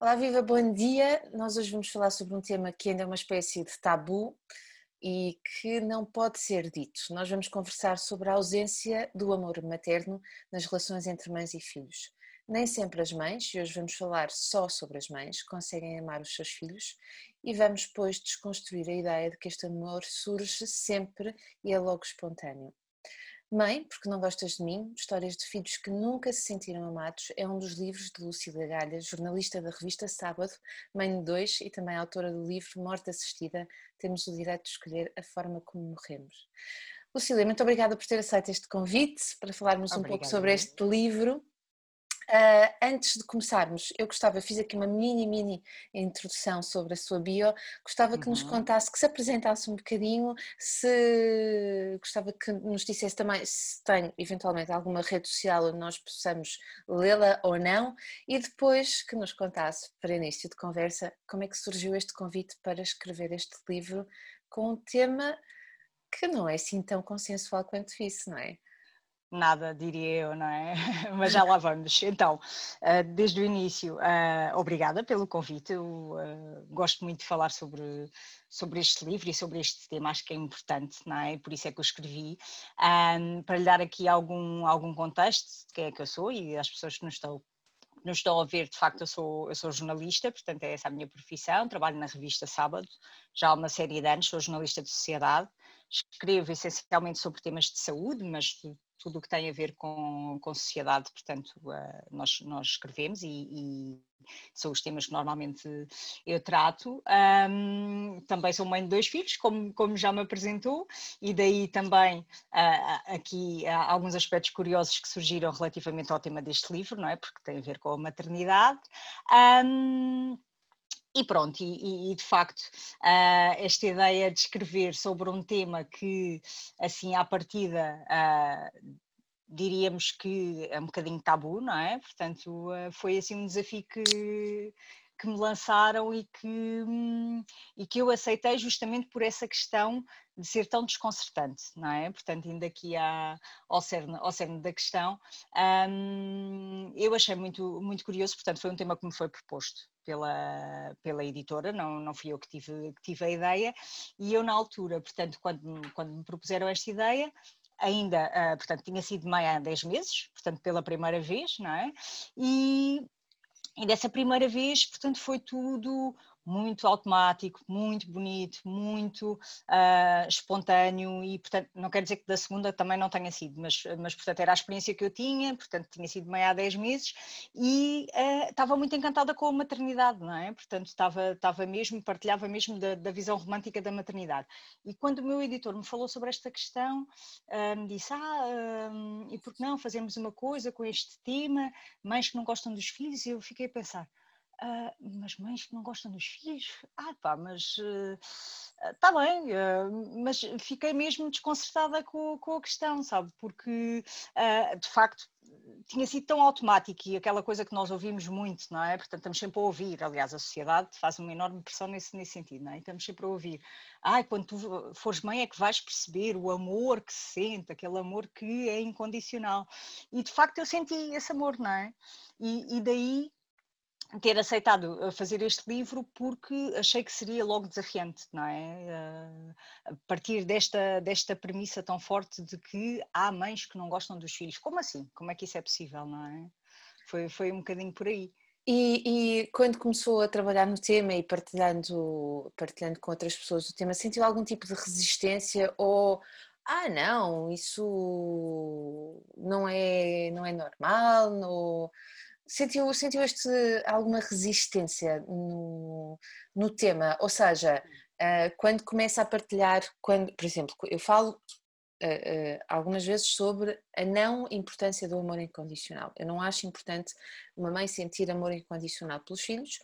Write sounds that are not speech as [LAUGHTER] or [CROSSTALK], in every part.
Olá, Viva, bom dia. Nós hoje vamos falar sobre um tema que ainda é uma espécie de tabu e que não pode ser dito. Nós vamos conversar sobre a ausência do amor materno nas relações entre mães e filhos. Nem sempre as mães, e hoje vamos falar só sobre as mães, conseguem amar os seus filhos e vamos depois desconstruir a ideia de que este amor surge sempre e é logo espontâneo. Mãe, porque não gostas de mim? Histórias de filhos que nunca se sentiram amados é um dos livros de Lúcida Galha, jornalista da revista Sábado, mãe de dois e também autora do livro Morte Assistida. Temos o direito de escolher a forma como morremos. Lucília, muito obrigada por ter aceito este convite para falarmos Obrigada. um pouco sobre este livro. Uh, antes de começarmos, eu gostava, fiz aqui uma mini, mini introdução sobre a sua bio, gostava que uhum. nos contasse, que se apresentasse um bocadinho, se gostava que nos dissesse também se tem eventualmente alguma rede social onde nós possamos lê-la ou não, e depois que nos contasse, para início de conversa, como é que surgiu este convite para escrever este livro com um tema que não é assim tão consensual quanto isso, não é? Nada, diria eu, não é? [LAUGHS] Mas já lá vamos. Então, eh, desde o início, eh, obrigada pelo convite. Eu eh, gosto muito de falar sobre, sobre este livro e sobre este tema, acho que é importante, não é? Por isso é que eu escrevi. para lhe dar aqui algum, algum contexto de quem é que eu sou e as pessoas que nos estão nos estão a ver, de facto, eu sou, eu sou jornalista, portanto é essa a minha profissão, trabalho na revista Sábado, já há uma série de anos, sou jornalista de sociedade, escrevo essencialmente sobre temas de saúde, mas tudo o que tem a ver com, com sociedade, portanto, uh, nós, nós escrevemos e, e, são os temas que normalmente eu trato. Um, também sou mãe de dois filhos, como, como já me apresentou, e daí também uh, aqui há alguns aspectos curiosos que surgiram relativamente ao tema deste livro, não é? Porque tem a ver com a maternidade. Um, e pronto, e, e, de facto, uh, esta ideia de escrever sobre um tema que, assim, à partida, uh, diríamos que é um bocadinho tabu, não é? Portanto, uh, foi assim um desafio que, que me lançaram e que, hum, e que eu aceitei justamente por essa questão de ser tão desconcertante, não é? Portanto, indo aqui à, ao, cerne, ao cerne da questão, hum, eu achei muito, muito curioso, portanto, foi um tema que me foi proposto pela, pela editora, não, não fui eu que tive, que tive a ideia, e eu na altura, portanto, quando, quando me propuseram esta ideia, ainda, uh, portanto, tinha sido mãe há 10 meses, portanto, pela primeira vez, não é? E, e dessa primeira vez, portanto, foi tudo muito automático, muito bonito, muito uh, espontâneo e, portanto, não quer dizer que da segunda também não tenha sido, mas, mas portanto, era a experiência que eu tinha, portanto, tinha sido mãe há 10 meses e uh, estava muito encantada com a maternidade, não é? Portanto, estava, estava mesmo, partilhava mesmo da, da visão romântica da maternidade. E quando o meu editor me falou sobre esta questão, uh, me disse, ah, e por que não fazemos uma coisa com este tema, mães que não gostam dos filhos, e eu fiquei a pensar, Uh, mas mães que não gostam dos filhos? Ah, pá, mas está uh, bem, uh, mas fiquei mesmo desconcertada com, com a questão, sabe? Porque de facto tinha sido tão automático e aquela coisa que nós ouvimos muito, não é? Portanto, estamos sempre a ouvir, aliás, a sociedade faz uma enorme pressão nesse, nesse sentido, não é? estamos sempre a ouvir. Ai, quando tu fores mãe é que vais perceber o amor que se sente, aquele amor que é incondicional. E de facto eu senti esse amor, não é? E, e daí ter aceitado eh, fazer este livro porque achei que seria logo desafiante, não é? Eh, a partir desta, desta premissa tão forte de que há mães que não gostam dos filhos. Como assim? Como é que isso é possível, não é? Foi, foi um bocadinho por aí. E, e, quando começou a trabalhar no tema e partilhando, partilhando com outras pessoas o tema, sentiu algum tipo de resistência ou ah não, isso não é, não é normal, não, sentiu, sentiu este, alguma resistência no, no tema? Ou seja, uh, quando começa a partilhar, quando, por exemplo, eu falo uh, uh, algumas vezes sobre a não importância do amor incondicional. Eu não acho importante uma mãe sentir amor incondicional pelos filhos,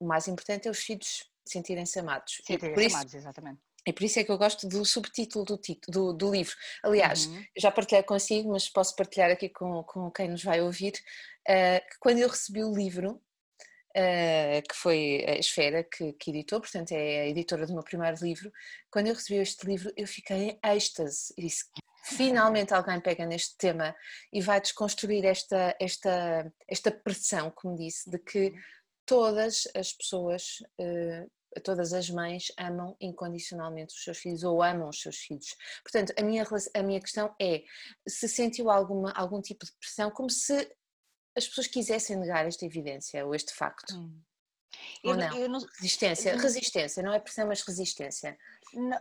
o mais importante é os filhos sentirem-se amados. Sentirem-se amados, exatamente. E por isso é que eu gosto do subtítulo do, do, do livro. Aliás, uhum. já partilhei consigo, mas posso partilhar aqui com, com quem nos vai ouvir, uh, que quando eu recebi o livro, uh, que foi a Esfera que, que, editou, portanto é a editora do meu primeiro livro, quando eu recebi este livro eu fiquei em êxtase e disse finalmente alguém pega neste tema e vai desconstruir esta, esta, esta pressão, como disse, de que todas as pessoas, todas as mães amam incondicionalmente os seus filhos ou amam os seus filhos. Portanto, a minha, a minha questão é se sentiu alguma, algum tipo de pressão, como se as pessoas quisessem negar esta evidência ou este facto. Hum. Ou eu, não? Eu não? Resistência, resistência, não é pressão, mas resistência.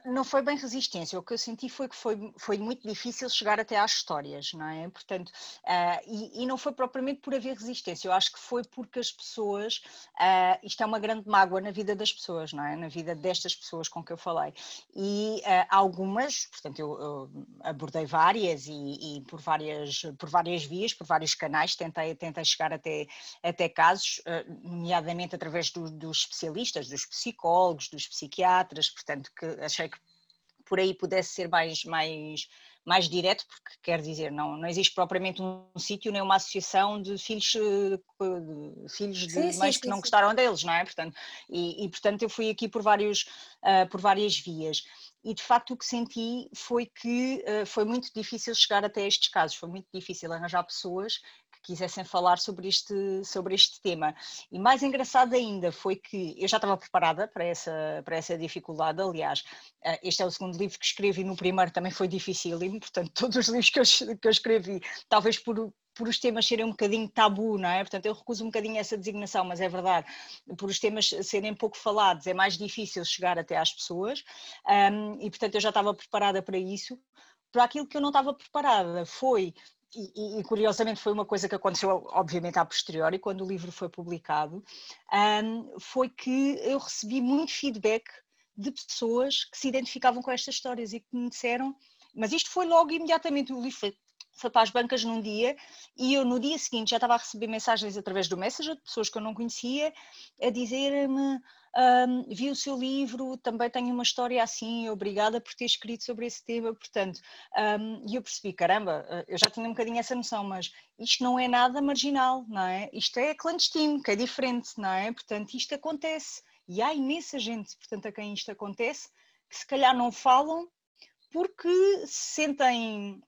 Não, foi bem resistência, o que eu senti foi que foi, foi muito difícil chegar até às histórias, não é? Portanto, uh, e, e, não foi propriamente por haver resistência, eu acho que foi porque as pessoas, uh, isto é uma grande mágoa na vida das pessoas, não é? Na vida destas pessoas com que eu falei. E uh, algumas, portanto, eu, eu, abordei várias e, e, por, várias, por várias vias, por vários canais, tentei, tentei chegar até, até casos, nomeadamente através do, dos especialistas, dos psicólogos, dos psiquiatras, portanto, que achei que por aí pudesse ser mais, mais, mais direto, porque quer dizer, não, não existe propriamente um, sítio nem uma associação de filhos, eh, de, filhos de sim, mães sim, que sim, não gostaram deles, não é? Portanto, e, e, portanto eu fui aqui por, vários, uh, por várias vias. E de facto o que senti foi que uh, foi muito difícil chegar até estes casos, foi muito difícil arranjar pessoas quisessem falar sobre este, sobre este tema. E mais engraçado ainda foi que eu já estava preparada para essa, para essa dificuldade, aliás, eh, este é o segundo livro que escrevi, no primeiro também foi difícil, portanto [LAUGHS] todos os livros que eu, que eu escrevi, talvez por, por os temas serem um bocadinho tabu, não é? Portanto, eu recuso um bocadinho essa designação, mas é verdade, por os temas serem pouco falados, é mais difícil chegar até às pessoas, um, e portanto eu já estava preparada para isso. Para aquilo que eu não estava preparada foi e, e, curiosamente foi uma coisa que aconteceu, obviamente, a posteriori, quando o livro foi publicado, um, foi que eu recebi muito feedback de pessoas que se identificavam com estas histórias e que me disseram, mas isto foi logo imediatamente, o livro foi, foi para as bancas num dia e eu no dia seguinte já estava a receber mensagens através do Messenger de pessoas que eu não conhecia a dizer-me um, vi o seu livro, também tenho uma história assim, obrigada por ter escrito sobre esse tema, portanto, um, e eu percebi, caramba, eh, eu já tinha um bocadinho essa noção, mas isto não é nada marginal, não é? Isto é clandestino, que é diferente, não é? Portanto, isto acontece, e há imensa gente, portanto, a quem isto acontece, que se calhar não falam porque se sentem,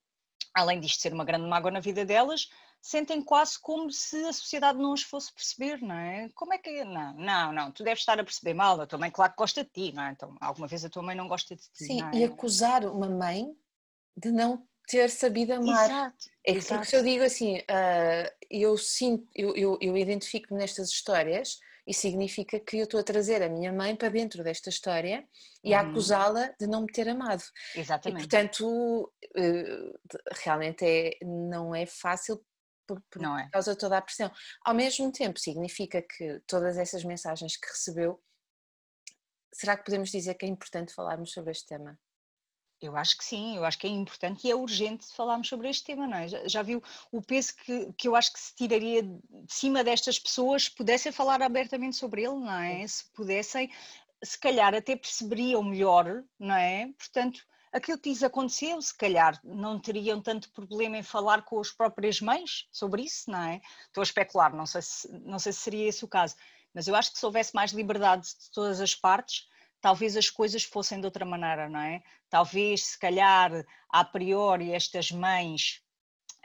além disto ser uma grande mágoa na vida delas, sentem quase como se a sociedade não os fosse perceber, não é? Como é que. Não, não, não, tu deves estar a perceber mal, a tua mãe, claro que gosta de ti, não é? Então, alguma vez a tua mãe não gosta de ti. Sim, é? e acusar uma mãe de não ter sabido amar. Exato. É exato. porque se eu digo assim, uh, eu sinto, eu, eu, eu identifico-me nestas histórias e significa que eu estou a trazer a minha mãe para dentro desta história e a uhum. acusá-la de não me ter amado. Exatamente. E portanto, uh, realmente é, não é fácil por, por não é. causa de toda a pressão. Ao mesmo tempo, significa que todas essas mensagens que recebeu, será que podemos dizer que é importante falarmos sobre este tema? Eu acho que sim, eu acho que é importante e é urgente falarmos sobre este tema, não é? Já, já viu o peso que, que eu acho que se tiraria de cima destas pessoas se pudessem falar abertamente sobre ele, não é? Se pudessem, se calhar até perceberiam melhor, não é? Portanto, aquilo que lhes aconteceu, se calhar não teriam tanto problema em falar com as próprias mães sobre isso, não é? Estou a especular, não sei se, não sei se seria esse o caso, mas eu acho que se houvesse mais liberdade de todas as partes, talvez as coisas fossem de outra maneira, não é? Talvez, se calhar, a priori, estas mães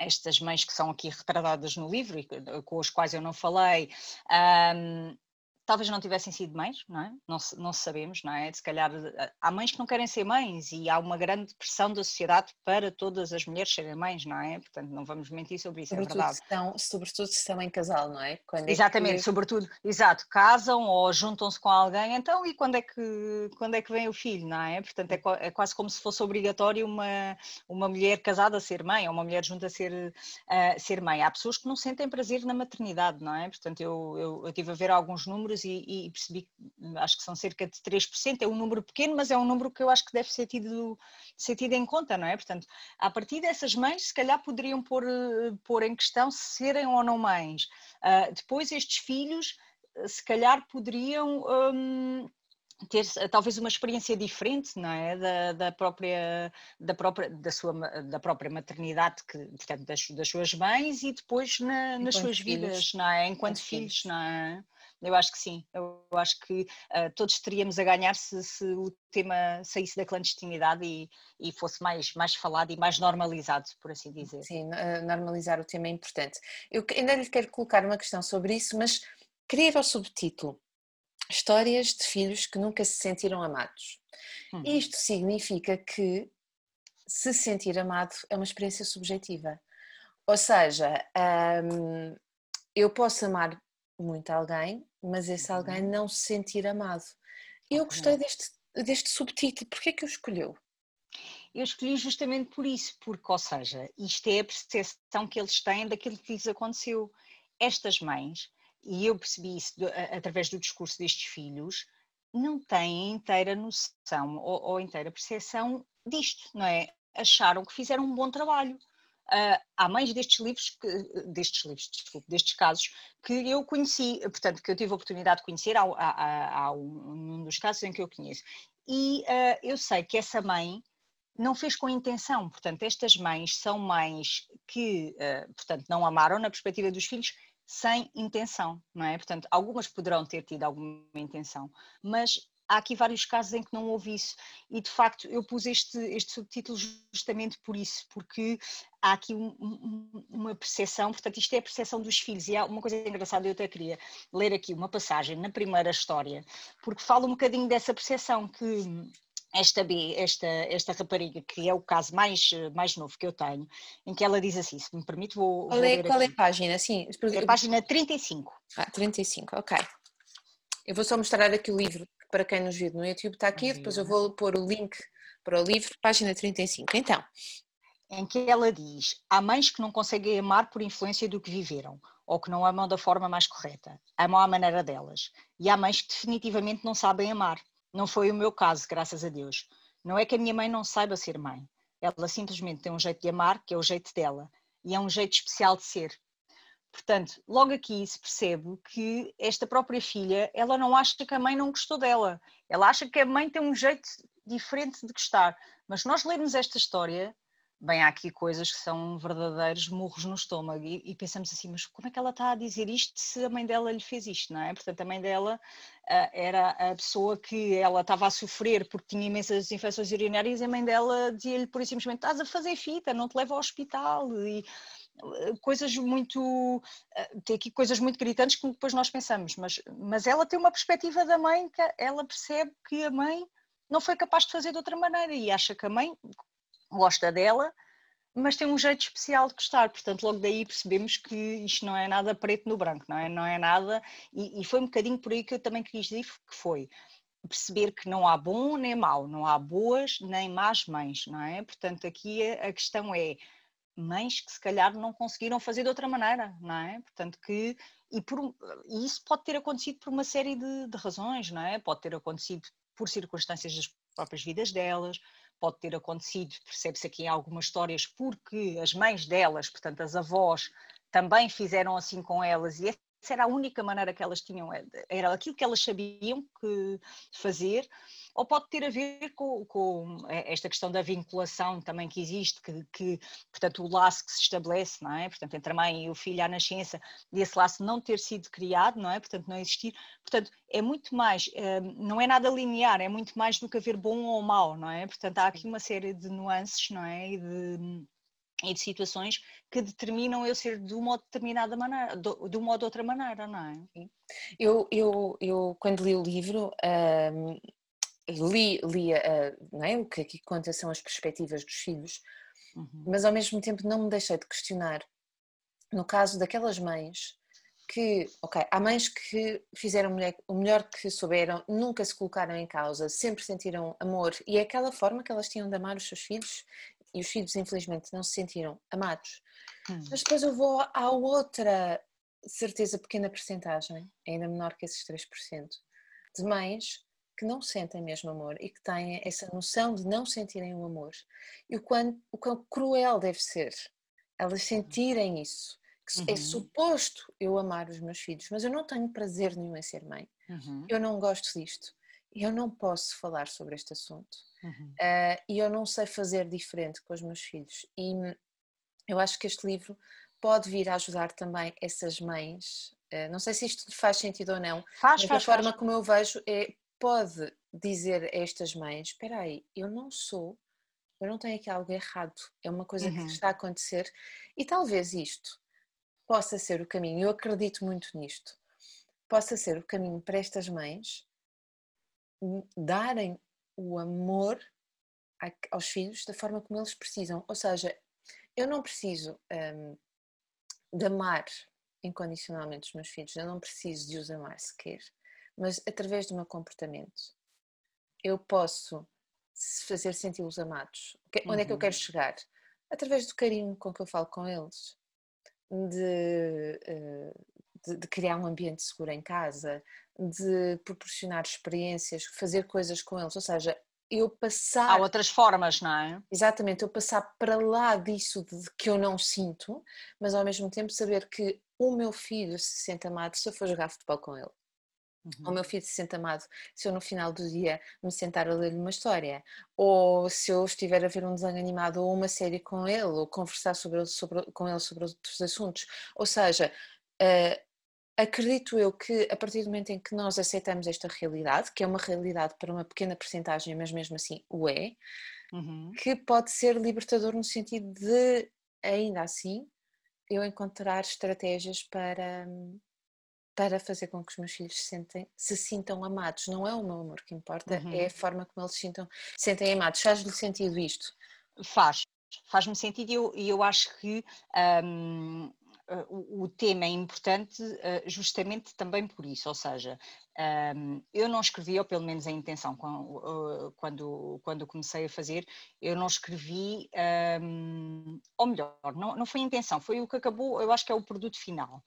estas mães que são aqui retratadas no livro e com as quais eu não falei, um, talvez não tivessem sido mães, não é? Não, não sabemos, não é? Se calhar eh, há mães que não querem ser mães e há uma grande pressão da sociedade para todas as mulheres serem mães, não é? Portanto, não vamos mentir sobre isso, é sobretudo é verdade. Se estão, sobretudo se estão em casal, não é? Quando Exatamente, é que... sobretudo, exato, casam ou juntam-se com alguém, então e quando é que, quando é que vem o filho, não é? Portanto, é, é quase como se fosse obrigatório uma, uma mulher casada a ser mãe ou uma mulher junta a ser, uh, ser mãe. Há pessoas que não sentem prazer na maternidade, não é? Portanto, eu, eu, eu tive a ver alguns números e, e, percebi que acho que são cerca de 3%, é um número pequeno, mas é um número que eu acho que deve ser tido, ser tido em conta, não é? Portanto, a partir dessas mães, se calhar poderiam pôr, pôr em questão se serem ou não mães. Uh, depois, estes filhos, se calhar poderiam. Um, ter talvez uma experiência diferente não é da, da, própria da própria da sua da própria maternidade que portanto das, das suas mães e depois na, nas suas filhos. vidas não é enquanto, enquanto filhos, filhos, não é eu acho que sim, eu acho que uh, todos teríamos a ganhar se, se, o tema saísse da clandestinidade e, e, fosse mais, mais falado e mais normalizado, por assim dizer. Sim, normalizar o tema é importante. Eu ainda lhe quero colocar uma questão sobre isso, mas queria ir ao subtítulo Histórias de filhos que nunca se sentiram amados. Uhum. Isto significa que se sentir amado é uma experiência subjetiva. Ou seja, hum, eu posso amar muito alguém, mas esse alguém uhum. não se sentir amado. Eu gostei deste, deste subtítulo, porquê é que eu escolheu? Eu escolhi justamente por isso, porque, ou seja, isto é a percepção que eles têm daquilo que lhes aconteceu. Estas mães, e eu percebi isso através do discurso destes filhos, não têm inteira noção ou, ou inteira percepção disto, não é? Acharam que fizeram um bom trabalho. Uh, há mães destes livros, que, destes livros, desculpe, destes casos, que eu conheci, portanto, que eu tive a oportunidade de conhecer, há, há, há um, um, dos casos em que eu conheço. E uh, eu sei que essa mãe não fez com intenção, portanto, estas mães são mães que, uh, portanto, não amaram na perspectiva dos filhos sem intenção, não é? Portanto, algumas poderão ter tido alguma intenção, mas há aqui vários casos em que não houve isso e de facto eu pus este, este subtítulo justamente por isso, porque há aqui um, um, uma percepção, portanto isto é a percepção dos filhos e há uma coisa engraçada, eu até queria ler aqui uma passagem na primeira história, porque fala um bocadinho dessa percepção que esta B, esta, esta rapariga, que é o caso mais, mais novo que eu tenho, em que ela diz assim, se me permite vou, qual, é, qual é a página? Sim, é a página 35. Ah, 35, ok. Eu vou só mostrar aqui o livro para quem nos viu no YouTube está aqui, depois eu vou pôr o link para o livro, página 35. Então. Em que ela diz: há mães que não conseguem amar por influência do que viveram, ou que não amam da forma mais correta, amam à maneira delas. E há mães que definitivamente não sabem amar. Não foi o meu caso, graças a Deus. Não é que a minha mãe não saiba ser mãe. Ela simplesmente tem um jeito de amar, que é o jeito dela, e é um jeito especial de ser. Portanto, logo aqui se percebe que esta própria filha, ela não acha que a mãe não gostou dela. Ela acha que a mãe tem um jeito diferente de gostar. Mas nós lermos esta história, bem, há aqui coisas que são verdadeiros murros no estômago e, e, pensamos assim, mas como é que ela está a dizer isto se a mãe dela lhe fez isto, não é? Portanto, a mãe dela uh, era a pessoa que ela estava a sofrer porque tinha imensas infecções urinárias e a mãe dela dizia-lhe por simplesmente, estás a fazer fita, não te leva ao hospital e coisas muito eh, tem aqui coisas muito gritantes que depois nós pensamos, mas, mas ela tem uma perspectiva da mãe que ela percebe que a mãe não foi capaz de fazer de outra maneira e acha que a mãe gosta dela, mas tem um jeito especial de gostar, portanto logo daí percebemos que isto não é nada preto no branco, não é, não é nada, e, e foi um bocadinho por aí que eu também quis dizer que foi perceber que não há bom nem mau, não há boas nem más mães, não é? Portanto aqui a, a questão é mães que se calhar não conseguiram fazer de outra maneira, não é? Portanto, que. E, por, e isso pode ter acontecido por uma série de, de razões, não é? Pode ter acontecido por circunstâncias das próprias vidas delas, pode ter acontecido, percebe-se aqui em algumas histórias, porque as mães delas, portanto, as avós, também fizeram assim com elas e essa era a única maneira que elas tinham, era aquilo que elas sabiam que fazer ou pode ter a ver com, com esta questão da vinculação também que existe, que, que, portanto o laço que se estabelece, não é? Portanto, entre a mãe e o filho à nascença, e esse laço não ter sido criado, não é? Portanto, não existir. Portanto, é muito mais, eh, não é nada linear, é muito mais do que haver bom ou mau, não é? Portanto, há aqui uma série de nuances, não é? E de, e de situações que determinam eu ser de uma determinada maneira, de uma ou de outra maneira, não é? Eu, eu, eu quando li o livro, um, li, li uh, é? o que aqui conta são as perspectivas dos filhos, uhum. mas ao mesmo tempo não me deixei de questionar. No caso daquelas mães que, ok, há mães que fizeram o melhor que souberam, nunca se colocaram em causa, sempre sentiram amor e é aquela forma que elas tinham de amar os seus filhos e os filhos infelizmente não se sentiram amados. Hum. Mas depois eu vou à outra certeza pequena percentagem, ainda menor que esses 3%, de mães que não sentem mesmo amor e que têm essa noção de não sentirem o amor. E o quão, o quão cruel deve ser elas sentirem isso. Que é uhum. É suposto eu amar os meus filhos, mas eu não tenho prazer nenhum em ser mãe. Uhum. Eu não gosto disto. Eu não posso falar sobre este assunto. Uhum. Uh, e eu não sei fazer diferente com os meus filhos. E eu acho que este livro pode vir a ajudar também essas mães. Uh, não sei se isto faz sentido ou não, faz, mas faz, a forma faz. como eu vejo é pode dizer a estas mães: espera aí, eu não sou, eu não tenho aqui algo errado, é uma coisa uhum. que está a acontecer e talvez isto possa ser o caminho. Eu acredito muito nisto. possa ser o caminho para estas mães darem o amor aos filhos da forma como eles precisam. Ou seja, eu não preciso um, de amar incondicionalmente os meus filhos, eu não preciso de os amar sequer, mas através do meu comportamento eu posso fazer senti-los amados. Onde é que eu quero uhum. chegar? Através do carinho com que eu falo com eles, de, eh, de, de criar um ambiente seguro em casa, de proporcionar experiências, fazer coisas com eles, ou seja, eu passar. Há outras formas, não é? Exatamente, eu passar para lá disso de que eu não sinto, mas ao mesmo tempo saber que o meu filho se sente amado se eu for jogar futebol com ele. Uhum. O meu filho se sente amado se eu no final do dia me sentar a ler-lhe uma história, ou se eu estiver a ver um desenho animado ou uma série com ele, ou conversar sobre, sobre, com ele sobre outros assuntos. Ou seja, uh, acredito eu que a partir do momento em que nós aceitamos esta realidade, que é uma realidade para uma pequena porcentagem, mas mesmo assim o é, uhum. que pode ser libertador no sentido de, ainda assim, eu encontrar estratégias para, para fazer com que os meus filhos se, sentem, se sintam amados. Não é o meu amor que importa, uhum. é a forma como eles se sintam, sentem amados. Faz-lhe sentido isto? Faz, faz-me sentido e eu, eu acho que um, uh, o, o, tema é importante uh, justamente também por isso, ou seja, um, eu não escrevi, ou pelo menos a intenção, quando, quando, quando comecei a fazer, eu não escrevi, um, ou melhor, não, não foi a intenção, foi o que acabou, eu acho que é o produto final,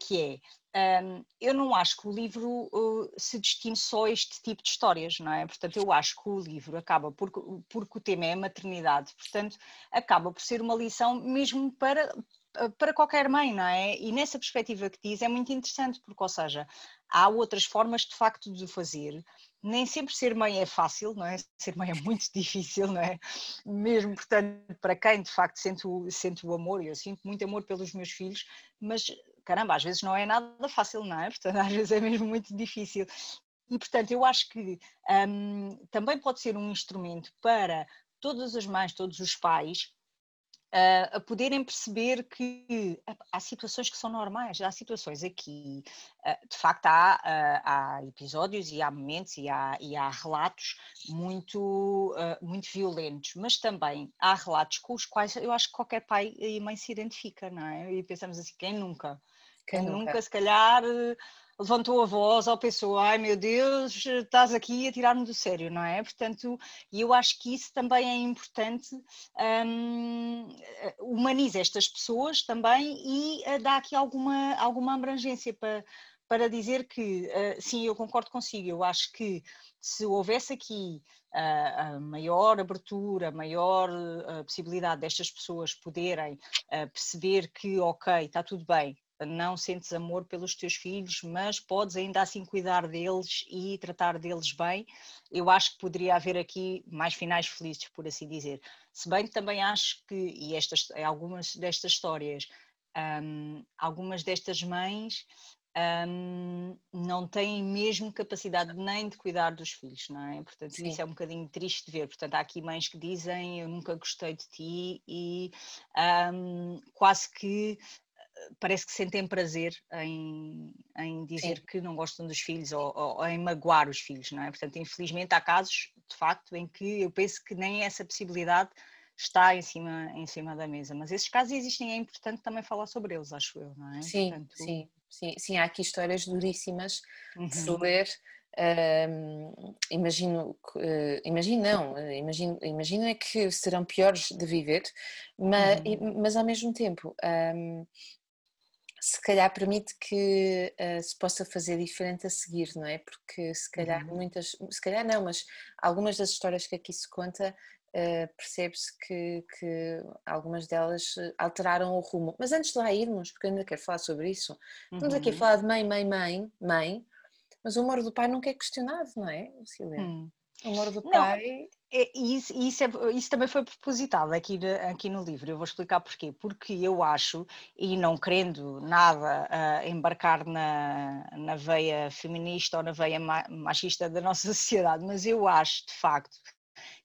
que é, um, eu não acho que o livro se destine só a este tipo de histórias, não é? Portanto, eu acho que o livro acaba, porque, porque o tema é a maternidade, portanto, acaba por ser uma lição mesmo para, para qualquer mãe, não é? E nessa perspectiva que diz é muito interessante, porque, ou seja, há outras formas de facto de fazer. Nem sempre ser mãe é fácil, não é? [LAUGHS] Ser mãe é muito [LAUGHS] difícil, não é? Mesmo, portanto, para quem de facto sente o, sente o amor, eu sinto muito amor pelos meus filhos, mas caramba, às vezes não é nada fácil, não é? [LAUGHS] Portanto, às vezes é mesmo muito difícil. E, portanto, eu acho que um, também pode ser um instrumento para todas as mães, todos os pais, a poderem perceber que há situações que são normais, há situações aqui, de facto há, há episódios e há momentos e há, e há relatos muito, muito violentos, mas também há relatos com os quais eu acho que qualquer pai e mãe se identifica, não é? E pensamos assim, quem nunca? Quem, quem nunca? nunca, se calhar levantou a voz ou pensou, ai meu Deus, estás aqui a tirar-me do sério, não é? Portanto, e eu acho que isso também é importante, um, humaniza estas pessoas também e uh, dá aqui alguma, alguma abrangência para, para dizer que, uh, sim, eu concordo consigo, eu acho que se houvesse aqui uh, a maior abertura, maior uh, possibilidade destas pessoas poderem perceber que, ok, está tudo bem, não sentes amor pelos teus filhos, mas podes ainda assim cuidar deles e tratar deles bem. Eu acho que poderia haver aqui mais finais felizes, por assim dizer. Se bem que também acho que, e estas, algumas destas histórias, um, algumas destas mães um, não têm mesmo capacidade nem de cuidar dos filhos, não é? Portanto, Sim. isso é um bocadinho triste de ver. Portanto, há aqui mães que dizem eu nunca gostei de ti e um, quase que parece que sentem prazer em, em dizer Sim. que não gostam dos filhos ou, ou, em magoar os filhos, não é? Portanto, infelizmente há casos, de facto, em que eu penso que nem essa possibilidade está em cima, em cima da mesa, mas esses casos existem é importante também falar sobre eles, acho eu, não é? Sim, Portanto, sim, sim, sim, há aqui histórias duríssimas uhum. de se uhum. ler, Uh, imagino, uh, imagino não, uh, imagino, imagino é que serão piores de viver, mas, uhum. mas ao mesmo tempo um, se calhar permite que uh, se possa fazer diferente a seguir, não é? Porque se calhar uhum. muitas, se calhar não, mas algumas das histórias que aqui se conta uh, percebe-se que, que, algumas delas eh, alteraram o rumo. Mas antes de lá irmos, porque eu ainda quero falar sobre isso, estamos aqui a uhum. falar de mãe, mãe, mãe, mãe, mas o amor do pai nunca é questionado, não é, Silvia? Hum. O amor do pai. É, isso, isso, é, isso, também foi propositado aqui, aqui no livro, eu vou explicar porquê. Porque eu acho, e não querendo nada uh, embarcar na, na veia feminista ou na veia machista da nossa [LAUGHS] sociedade, mas eu acho de facto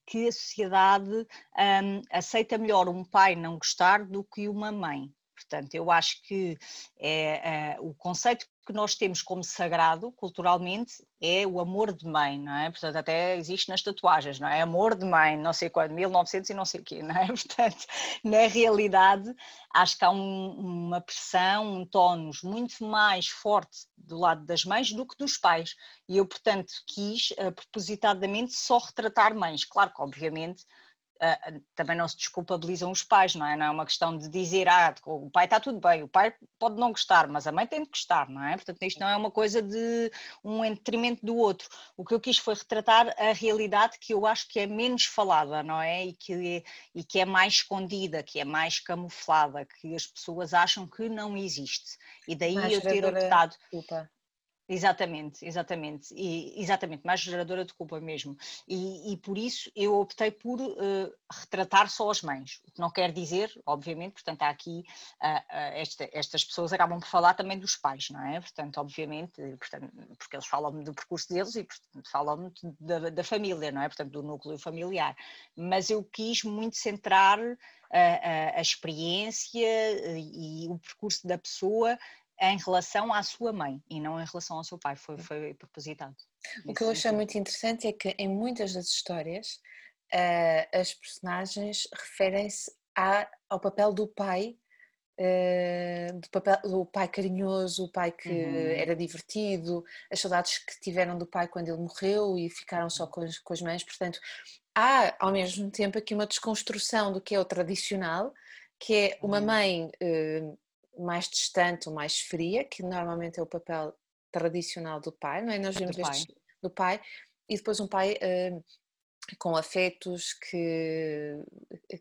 que a sociedade um, aceita melhor um pai não gostar do que uma mãe. Portanto, eu acho que é, é, o conceito que nós temos como sagrado culturalmente é o amor de mãe, não é? Portanto, até existe nas tatuagens, não é? Amor de mãe, não sei quando, 1900 e não sei quê, não é? [LAUGHS] Portanto, na realidade, acho que há um, uma pressão, um tónus muito mais forte do lado das mães do que dos pais. E eu, portanto, quis uh, propositadamente só retratar mães. Claro que, obviamente, Uh, também não se desculpabilizam os pais, não é? Não é uma questão de dizer, ah, o pai está tudo bem, o pai pode não gostar, mas a mãe tem de gostar, não é? Portanto, isto não é uma coisa de um detrimento do outro. O que eu quis foi retratar a realidade que eu acho que é menos falada, não é? E que, e que é mais escondida, que é mais camuflada, que as pessoas acham que não existe. E daí eu ter optado. Desculpa. Exatamente, exatamente, e, exatamente, mais geradora de culpa mesmo. E, e por isso eu optei por uh, retratar só as mães, o que não quer dizer, obviamente, portanto, há aqui uh, uh, esta, estas pessoas acabam por falar também dos pais, não é? Portanto, obviamente, portanto, porque eles falam do percurso deles e, portanto, falam da, da, família, não é? Portanto, do núcleo familiar. Mas eu quis muito centrar a, a, a experiência e o percurso da pessoa em relação à sua mãe e não em relação ao seu pai, foi, foi propositado. O que eu achei muito interessante é que em muitas das histórias uh, as personagens referem-se ao papel do pai, uh, do, papel, do pai carinhoso, o pai que uhum. era divertido, as saudades que tiveram do pai quando ele morreu e ficaram só com as, com as mães, portanto há ao mesmo tempo aqui uma desconstrução do que é o tradicional, que é uma uhum. mãe uh, mais distante ou mais fria, que normalmente é o papel tradicional do pai, não é? Nós vemos do pai, do pai e depois um pai uh, com afetos que,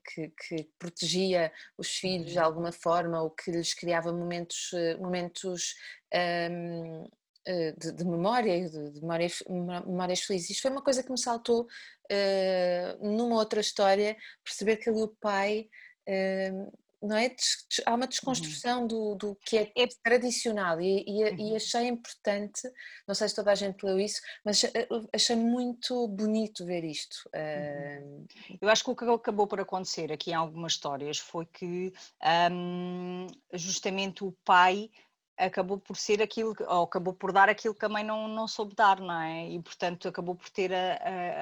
que, que, protegia os filhos de uhum. alguma forma ou que lhes criava momentos, eh, momentos um, eh, de, de, memória, de, de memórias, memórias felizes. Isto foi uma coisa que me saltou uh, numa outra história, perceber que ali o pai uh, não é? Há uma uhum. desconstrução uhum. do, do que é, é tradicional e, e, uhum. e, achei importante, não sei se toda a gente leu isso, mas achei muito bonito ver isto. Uhum. Eu acho que o que acabou por acontecer aqui em algumas histórias foi que um, justamente o pai acabou por ser aquilo, ou acabou por dar aquilo que a mãe não, não soube dar, não é? E portanto acabou por ter a,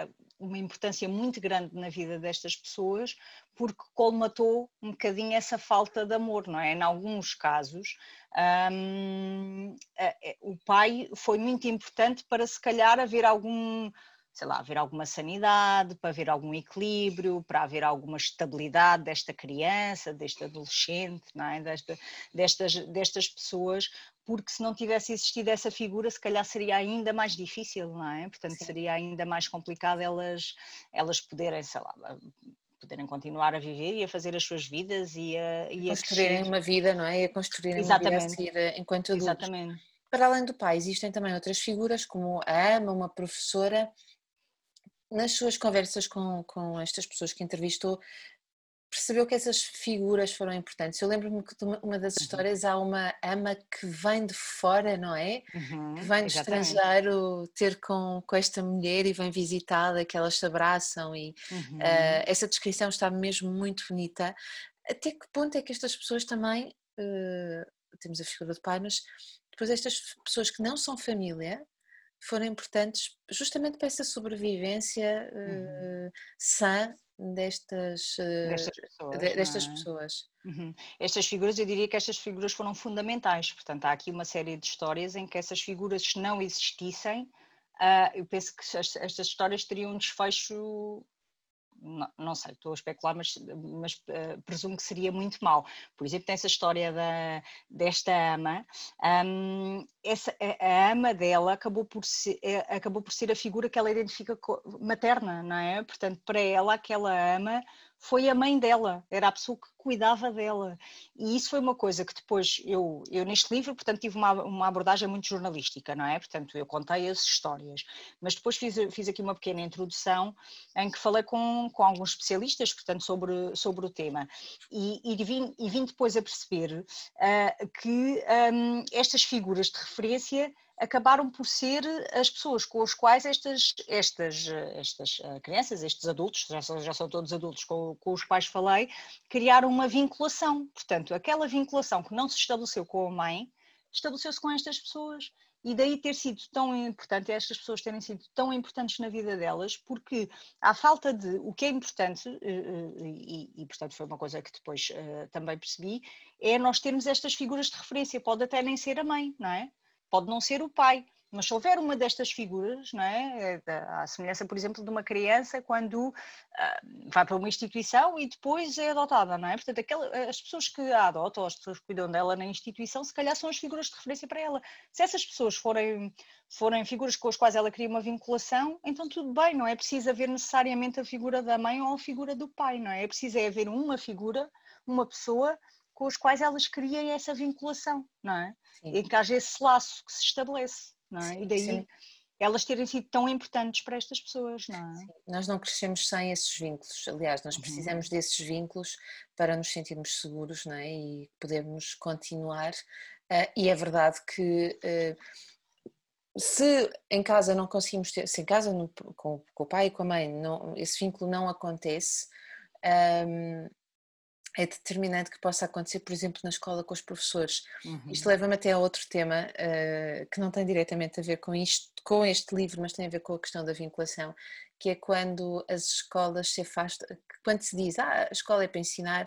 a, uma importância muito grande na vida destas pessoas, porque colmatou um bocadinho essa falta de amor, não é? Em alguns casos, um, o pai foi muito importante para se calhar haver algum sei lá, haver alguma sanidade, para haver algum equilíbrio, para haver alguma estabilidade desta criança, deste adolescente, não é? Desta, destas, destas pessoas, porque se não tivesse existido essa figura, se calhar seria ainda mais difícil, não é? Portanto, Sim. seria ainda mais complicado elas, elas poderem, sei lá, poderem continuar a viver e a fazer as suas vidas e a, e construírem uma vida, não é? E a construírem Exatamente. uma vida a seguir enquanto adultos. Exatamente. Para além do pai, existem também outras figuras, como a ama, uma professora, nas suas conversas com, com estas pessoas que entrevistou, percebeu que essas figuras foram importantes. Eu lembro-me que uma das uhum. histórias há uma ama que vem de fora, não é? Uhum, que vem do estrangeiro ter com, com esta mulher e vem visitá-la, que elas se abraçam e uhum. uh, essa descrição está mesmo muito bonita. Até que ponto é que estas pessoas também, uh, temos a figura do pai, mas depois estas pessoas que não são família, foram importantes justamente para essa sobrevivência uhum. uh, sã destas, uh, destas pessoas. De, destas é? pessoas. Uhum. Estas figuras, eu diria que estas figuras foram fundamentais, portanto há aqui uma série de histórias em que essas figuras se não existissem, uh, eu penso que estas histórias teriam um desfecho não, não, sei, estou a especular, mas, mas uh, presumo que seria muito mau. Por exemplo, tem essa história da, desta ama, um, essa, a, a, ama dela acabou por, ser, eh, acabou por ser a figura que ela identifica materna, não é? Portanto, para ela, aquela ama foi a mãe dela, era a pessoa que cuidava dela. E isso foi uma coisa que depois eu, eu neste livro, portanto, tive uma, uma abordagem muito jornalística, não é? Portanto, eu contei as histórias, mas depois fiz, fiz aqui uma pequena introdução em que falei com, com alguns especialistas, portanto, sobre, sobre o tema. E, e, vim, e vim depois a perceber uh, que um, estas figuras de referência acabaram por ser as pessoas com as quais estas, estas, estas eh, crianças, estes adultos, já são, já são todos adultos com, com os quais falei, criaram uma vinculação. Portanto, aquela vinculação que não se estabeleceu com a mãe, estabeleceu-se com estas pessoas. E daí ter sido tão importante, estas pessoas terem sido tão importantes na vida delas, porque à falta de o que é importante, eh, eh, e, e portanto foi uma coisa que depois uh, também percebi, é nós termos estas figuras de referência. Pode até nem ser a mãe, não é? Pode não ser o pai, mas se houver uma destas figuras, não é? a semelhança, por exemplo, de uma criança quando uh, vai para uma instituição e depois é adotada, não é? Portanto, aquela, as pessoas que a adotam, as pessoas que cuidam dela na instituição, se calhar são as figuras de referência para ela. Se essas pessoas forem, forem figuras com as quais ela cria uma vinculação, então tudo bem, não é preciso haver necessariamente a figura da mãe ou a figura do pai, não é? É preciso é haver uma figura, uma pessoa com os quais elas criem essa vinculação, não é? Sim. Em que haja esse laço que se estabelece, não é? Sim, e daí sim. elas terem sido tão importantes para estas pessoas, não é? Sim. Nós não crescemos sem esses vínculos, aliás, nós uhum. precisamos uhum. desses vínculos para nos sentirmos seguros, não é? E podermos continuar. Uh, e é verdade que uh, se em casa não conseguimos ter, se em casa no, com, com, o pai e com a mãe não, esse vínculo não acontece, um, é determinante que possa acontecer, por exemplo, na escola com os professores. Uhum. Isto leva-me até a outro tema uh, que não tem diretamente a ver com isto, com este livro, mas tem a ver com a questão da vinculação, que é quando as escolas se afastam, quando se diz, ah, a escola é para ensinar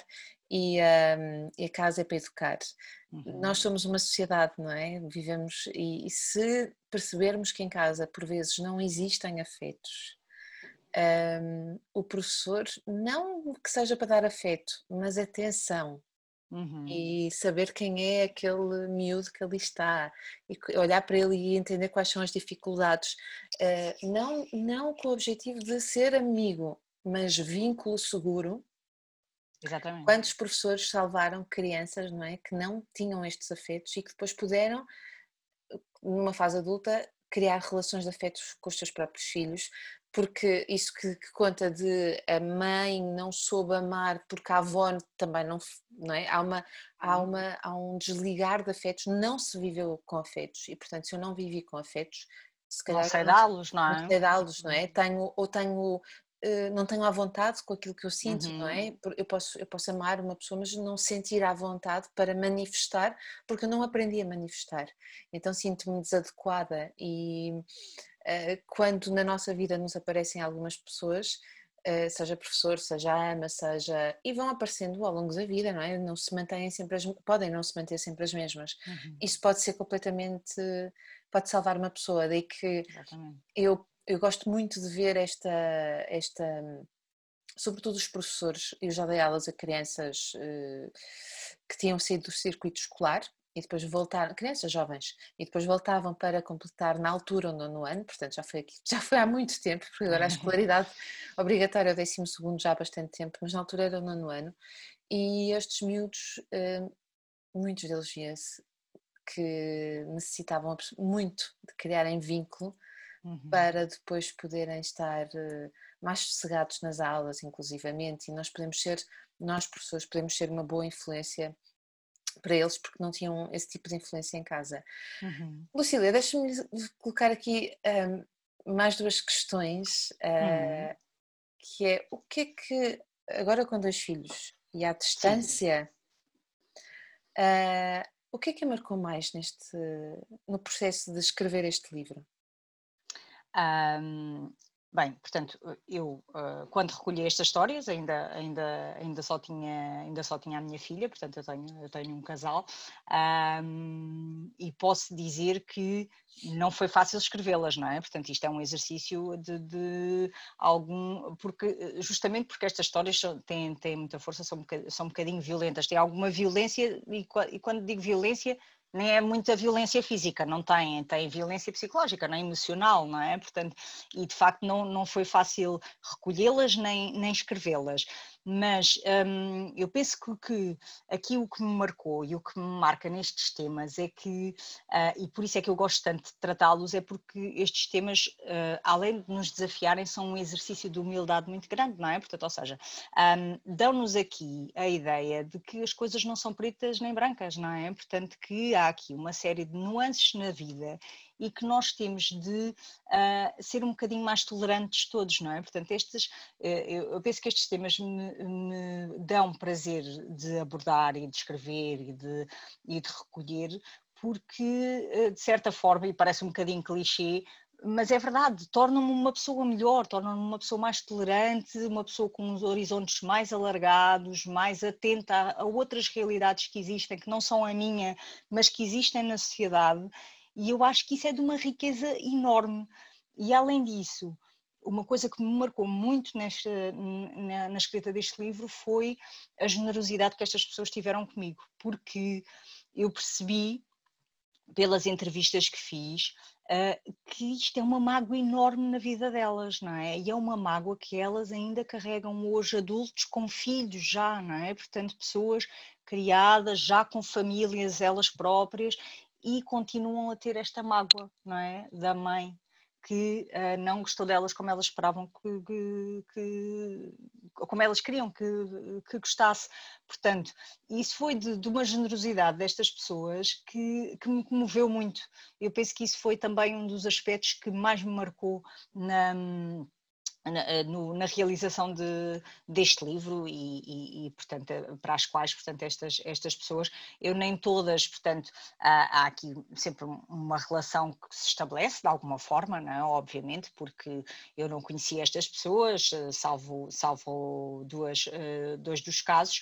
e, um, e a casa é para educar. Uhum. Nós somos uma sociedade, não é? Vivemos e, e se percebermos que em casa por vezes não existem afetos, um, o professor, não que seja para dar afeto, mas atenção. Uhum. E saber quem é aquele miúdo que ali está, e olhar para ele e entender quais são as dificuldades, uh, não, não com o objetivo de ser amigo, mas vínculo seguro. Exatamente. Quantos professores salvaram crianças não é, que não tinham estes afetos e que depois puderam, numa fase adulta, criar relações de afetos com os seus próprios filhos, porque isso que, que, conta de a mãe não soube amar porque a avó também não, não é? Há, uma, há, uhum. uma, há um desligar de afetos, não se viveu com afetos e portanto se eu não vivi com afetos, se calhar não sei dá-los, não é? Não sei dá-los, não é? Uhum. Tenho, ou tenho eh, não tenho à vontade com aquilo que eu sinto, uhum. não é? Eu posso, eu posso amar uma pessoa, mas não sentir à vontade para manifestar, porque eu não aprendi a manifestar. Então sinto-me desadequada e quando na nossa vida nos aparecem algumas pessoas, uh, seja professor, seja ama, seja. e vão aparecendo ao longo da vida, não é? Não se mantêm sempre as, podem não se manter sempre as mesmas. Uhum. Isso pode ser completamente. pode salvar uma pessoa, daí que Exatamente. eu eu gosto muito de ver esta, esta sobretudo os professores, eu já dei aulas a crianças uh, que tinham sido do circuito escolar e depois voltaram, crianças jovens, e depois voltavam para completar na altura o nono ano, portanto já foi, aqui, [LAUGHS] já foi há muito tempo, porque agora a escolaridade obrigatória é o décimo segundo já há bastante tempo, mas na altura era o nono ano, e estes miúdos, uh, muitos deles via-se que necessitavam muito de criarem vínculo uhum. para depois poderem estar eh, mais sossegados nas aulas, inclusivamente, e nós podemos ser, nós professores, podemos ser uma boa influência para eles porque não tinham esse tipo de influência em casa. Uhum. Lucília, deixa-me colocar aqui um, mais duas questões, uh, uhum. que é o que é que, agora com dois filhos e à distância, uh, o que é que a marcou mais neste, no processo de escrever este livro? Um, bem, portanto, eu uh, quando recolhi estas histórias ainda, ainda, ainda, só tinha, ainda só tinha a minha filha, portanto eu tenho, eu tenho um casal um, e posso dizer que não foi fácil escrevê-las, não é? Portanto, isto é um exercício de, de, algum. porque Justamente porque estas histórias têm, têm muita força, são um, são um bocadinho violentas, têm alguma violência, e, e quando digo violência, nem é muita violência física, não tem, tem violência psicológica, nem emocional, não é? Portanto, e de facto não, não foi fácil recolhê-las nem, nem escrevê-las mas hum, eu penso que, que, aqui o que me marcou e o que me marca nestes temas é que, uh, e por isso é que eu gosto tanto de tratá-los, é porque estes temas, uh, além de nos desafiarem, são um exercício de humildade muito grande, não é? Portanto, ou seja, um, dão-nos aqui a ideia de que as coisas não são pretas nem brancas, não é? Portanto, que há aqui uma série de nuances na vida e que nós temos de uh, ser um bocadinho mais tolerantes todos, não é? Portanto, estes, uh, eu penso que estes temas me, me, dão prazer de abordar e de escrever e de, e de recolher, porque, uh, de certa forma, e parece um bocadinho clichê, mas é verdade, torna-me uma pessoa melhor, torna-me uma pessoa mais tolerante, uma pessoa com os horizontes mais alargados, mais atenta a, outras realidades que existem, que não são a minha, mas que existem na sociedade, e eu acho que isso é de uma riqueza enorme. E além disso, uma coisa que me marcou muito nesta, na, na escrita deste livro foi a generosidade que estas pessoas tiveram comigo, porque eu percebi pelas entrevistas que fiz, uh, que isto é uma mágoa enorme na vida delas, não é? E é uma mágoa que elas ainda carregam hoje, adultos com filhos já, não é? Portanto, pessoas criadas já com famílias elas próprias e continuam a ter esta mágoa, não é? Da mãe que uh, não gostou delas como elas esperavam que, que, que como elas queriam que, que, gostasse. Portanto, isso foi de, de, uma generosidade destas pessoas que, que me comoveu muito. Eu penso que isso foi também um dos aspectos que mais me marcou na na, eh, no, na realização de, deste livro e, e, e, portanto, eh, para as quais, portanto, estas, estas pessoas, eu nem todas, portanto, há, há aqui sempre uma relação que se estabelece de alguma forma, não é? obviamente, porque eu não conhecia estas pessoas, eh, salvo, salvo duas, dois dos casos,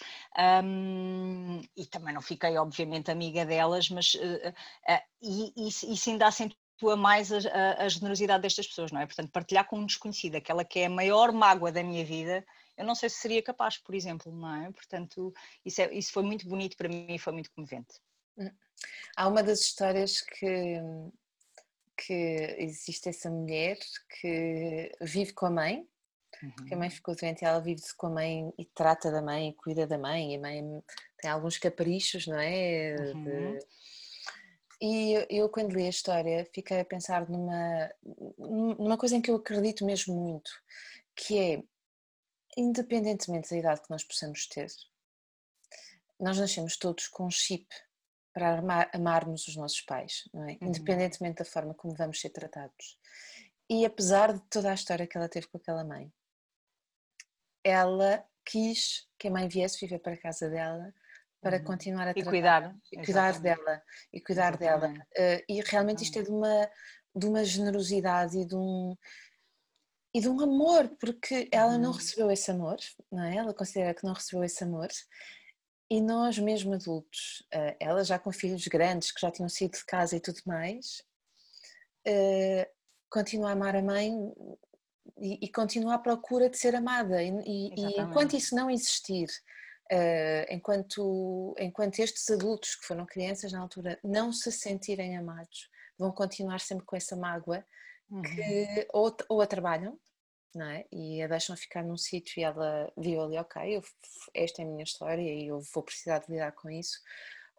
um, e também não fiquei, obviamente, amiga delas, mas uh, uh, e, isso ainda há acentua mais a, a, a, generosidade destas pessoas, não é? Portanto, partilhar com um desconhecido aquela que é a maior mágoa da minha vida, eu não sei se seria capaz, por exemplo, não é? Portanto, isso, é, isso foi muito bonito para mim e foi muito comovente. Hum. Há uma das histórias que, que existe essa mulher que vive com a mãe, uhum. que a mãe uhum. ficou doente e ela vive com a mãe e trata da mãe, cuida da mãe, e a mãe tem alguns caprichos, não é? Uhum. De, e eu, eu, quando li a história, fiquei a pensar numa, numa coisa em que eu acredito mesmo muito, que é, independentemente da idade que nós possamos ter, nós nascemos todos com um chip para amar, amarmos os nossos pais, é? Uhum. Independentemente da forma como vamos ser tratados. E apesar de toda a história que ela teve com aquela mãe, ela quis que a mãe viesse viver para a casa dela para uhum. continuar a e cuidar, e cuidar dela e cuidar Exatamente. dela uh, e realmente isto é de uma de uma generosidade e de um e de um amor porque ela não uhum. recebeu esse amor não é ela considera que não recebeu esse amor e nós mesmo adultos uh, ela já com filhos grandes que já tinham sido de casa e tudo mais uh, continua a amar a mãe e, e continua à procura de ser amada e, e enquanto isso não existir Uh, enquanto, enquanto estes adultos que foram crianças na altura não se sentirem amados, vão continuar sempre com essa mágoa uhum. que ou, ou a trabalham não é? e a deixam ficar num sítio e ela viu ali, ok, eu, esta é a minha história e eu vou precisar de lidar com isso,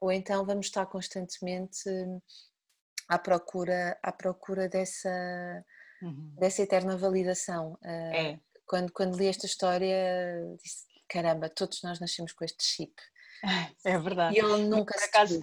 ou então vamos estar constantemente à procura, à procura dessa, uhum. dessa eterna validação. Uh, é. quando, quando li esta história, disse, caramba, todos nós nascemos com este chip. É verdade. E ele nunca se acaso,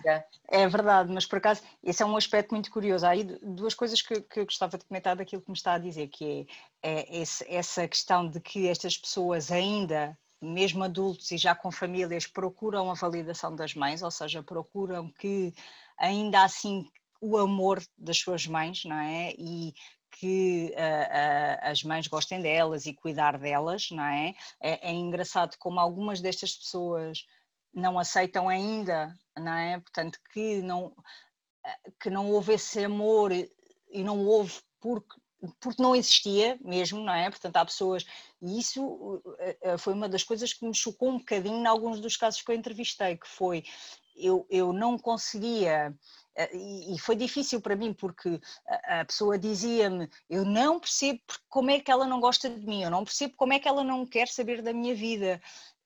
É verdade, mas por acaso esse é um aspecto muito curioso. Há aí duas coisas que, que eu gostava de comentar daquilo que me está a dizer, que é, é esse, essa questão de que estas pessoas ainda, mesmo adultos e já com famílias, procuram a validação das mães, ou seja, procuram que ainda assim o amor das suas mães, não é? E que uh, uh, as mães gostem delas e cuidar delas, não é? é? é? engraçado como algumas destas pessoas não aceitam ainda, não é? Portanto, que não, que não houve esse amor e não houve porque porque não existia mesmo, não é? Portanto, há pessoas, e isso foi uma das coisas que me chocou um bocadinho em alguns dos casos que eu entrevistei, que foi, eu, eu não conseguia eh, e foi difícil para mim porque a pessoa dizia-me eu não percebo como é que ela não gosta de mim, eu não percebo como é que ela não quer saber da minha vida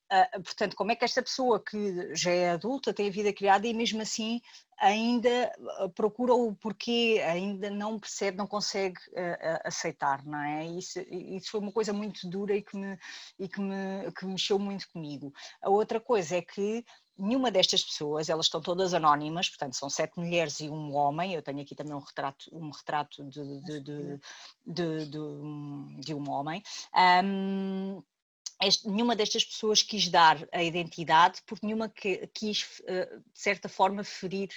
Uh, portanto, como é que esta pessoa que já é adulta tem a vida criada e mesmo assim ainda ah, procura o porquê, ainda não percebe, não consegue uh, aceitar, não é? Isso, isso foi uma coisa muito dura e que me, e que me que mexeu muito comigo. A outra coisa é que nenhuma destas pessoas, elas estão todas anónimas, portanto são sete mulheres e um homem, eu tenho aqui também um retrato, um retrato de, de, de, de, de, de um homem. Um, este, nenhuma destas pessoas quis dar a identidade porque nenhuma que, quis, uh, de certa forma, ferir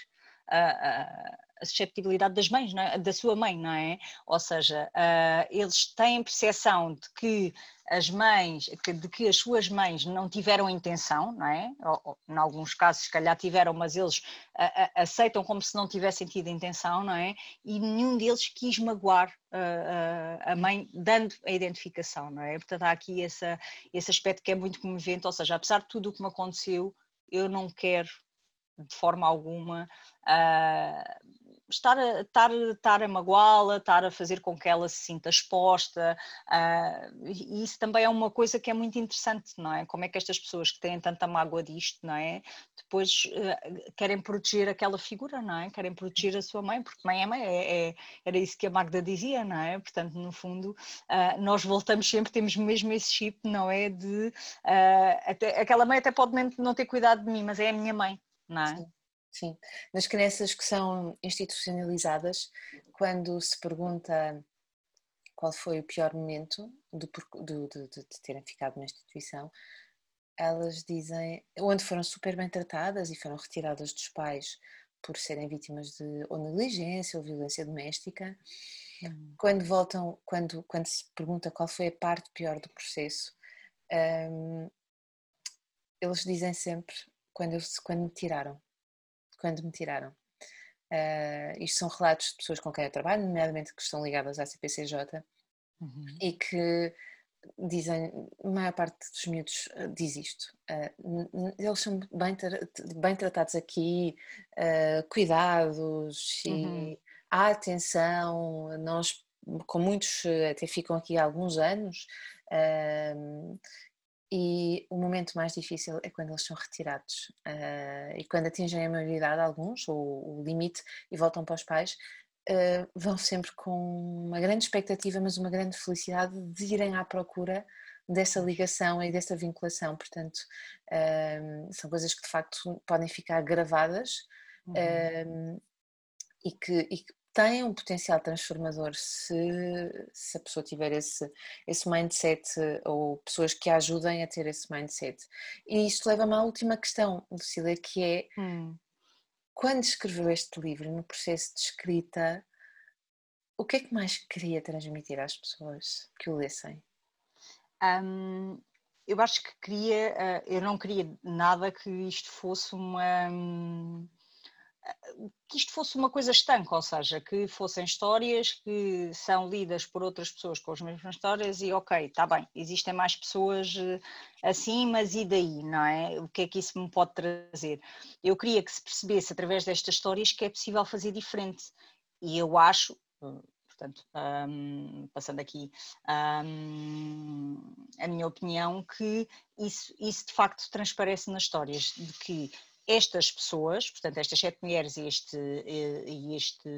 a, a, susceptibilidade das mães, é? da sua mãe, não é? Ou seja, uh, eles têm percepção de que as mães, de que as suas mães não tiveram intenção, não é? Ou, ou, em alguns casos, se calhar tiveram, mas eles aceitam como se não tivessem tido intenção, não é? E nenhum deles quis magoar a mãe, dando a identificação, não é? Portanto, há aqui essa, esse aspecto que é muito comovente, ou seja, apesar de tudo o que me aconteceu, eu não quero de forma alguma uh, estar a, estar, estar a magoá-la, estar a fazer com que ela se sinta exposta, uh, e isso também é uma coisa que é muito interessante, não é? Como é que estas pessoas que têm tanta mágoa disto, não é? Depois uh, querem proteger aquela figura, não é? Querem proteger a sua mãe, porque mãe é mãe, é, é, era isso que a Magda dizia, não é? Portanto, no fundo, uh, nós voltamos sempre, temos mesmo esse chip, não é? De, até, aquela mãe até pode não ter cuidado de mim, mas é a minha mãe, não é? Sim. Sim, nas crianças que são institucionalizadas, quando se pergunta qual foi o pior momento do, do, de, de, terem ficado na instituição, elas dizem onde foram super bem tratadas e foram retiradas dos pais por serem vítimas de ou negligência ou violência doméstica. Hum. Quando voltam, quando, quando se pergunta qual foi a parte pior do processo, um, eles dizem sempre quando, quando me tiraram quando me tiraram. Uh, isto são relatos de pessoas com quem eu trabalho, nomeadamente que estão ligadas à CPCJ uhum. e que dizem, a maior parte dos miúdos ah, diz isto. Uh, eles são bem, bem tratados aqui, uh, cuidados uhum. e há atenção, nós com muitos até ficam aqui há alguns anos uh, e o momento mais difícil é quando eles são retirados uh, e quando atingem a maioridade, alguns, ou o limite, e voltam para os pais, uh, vão sempre com uma grande expectativa, mas uma grande felicidade de irem à procura dessa ligação e dessa vinculação. Portanto, uh, são coisas que de facto podem ficar gravadas. Uhum. e que, e que tem um potencial transformador se, se a pessoa tiver esse, esse mindset ou pessoas que a ajudem a ter esse mindset. E isto leva-me à última questão, Lucília, que é hum. quando escreveu este livro, no processo de escrita, o que é que mais queria transmitir às pessoas que o lessem? Um, eu acho que queria, eh, eu não queria nada que isto fosse uma hum, que isto fosse uma coisa estanca, ou seja, que fossem histórias que são lidas por outras pessoas com as mesmas histórias e ok, está bem, existem mais pessoas eh, assim, mas e daí, não é? O que é que isso me pode trazer? Eu queria que se percebesse através destas histórias que é possível fazer diferente e eu acho, portanto, um, passando aqui um, a minha opinião, que isso, isso de facto transparece nas histórias, de que estas pessoas, portanto, estas sete mulheres e este, e este,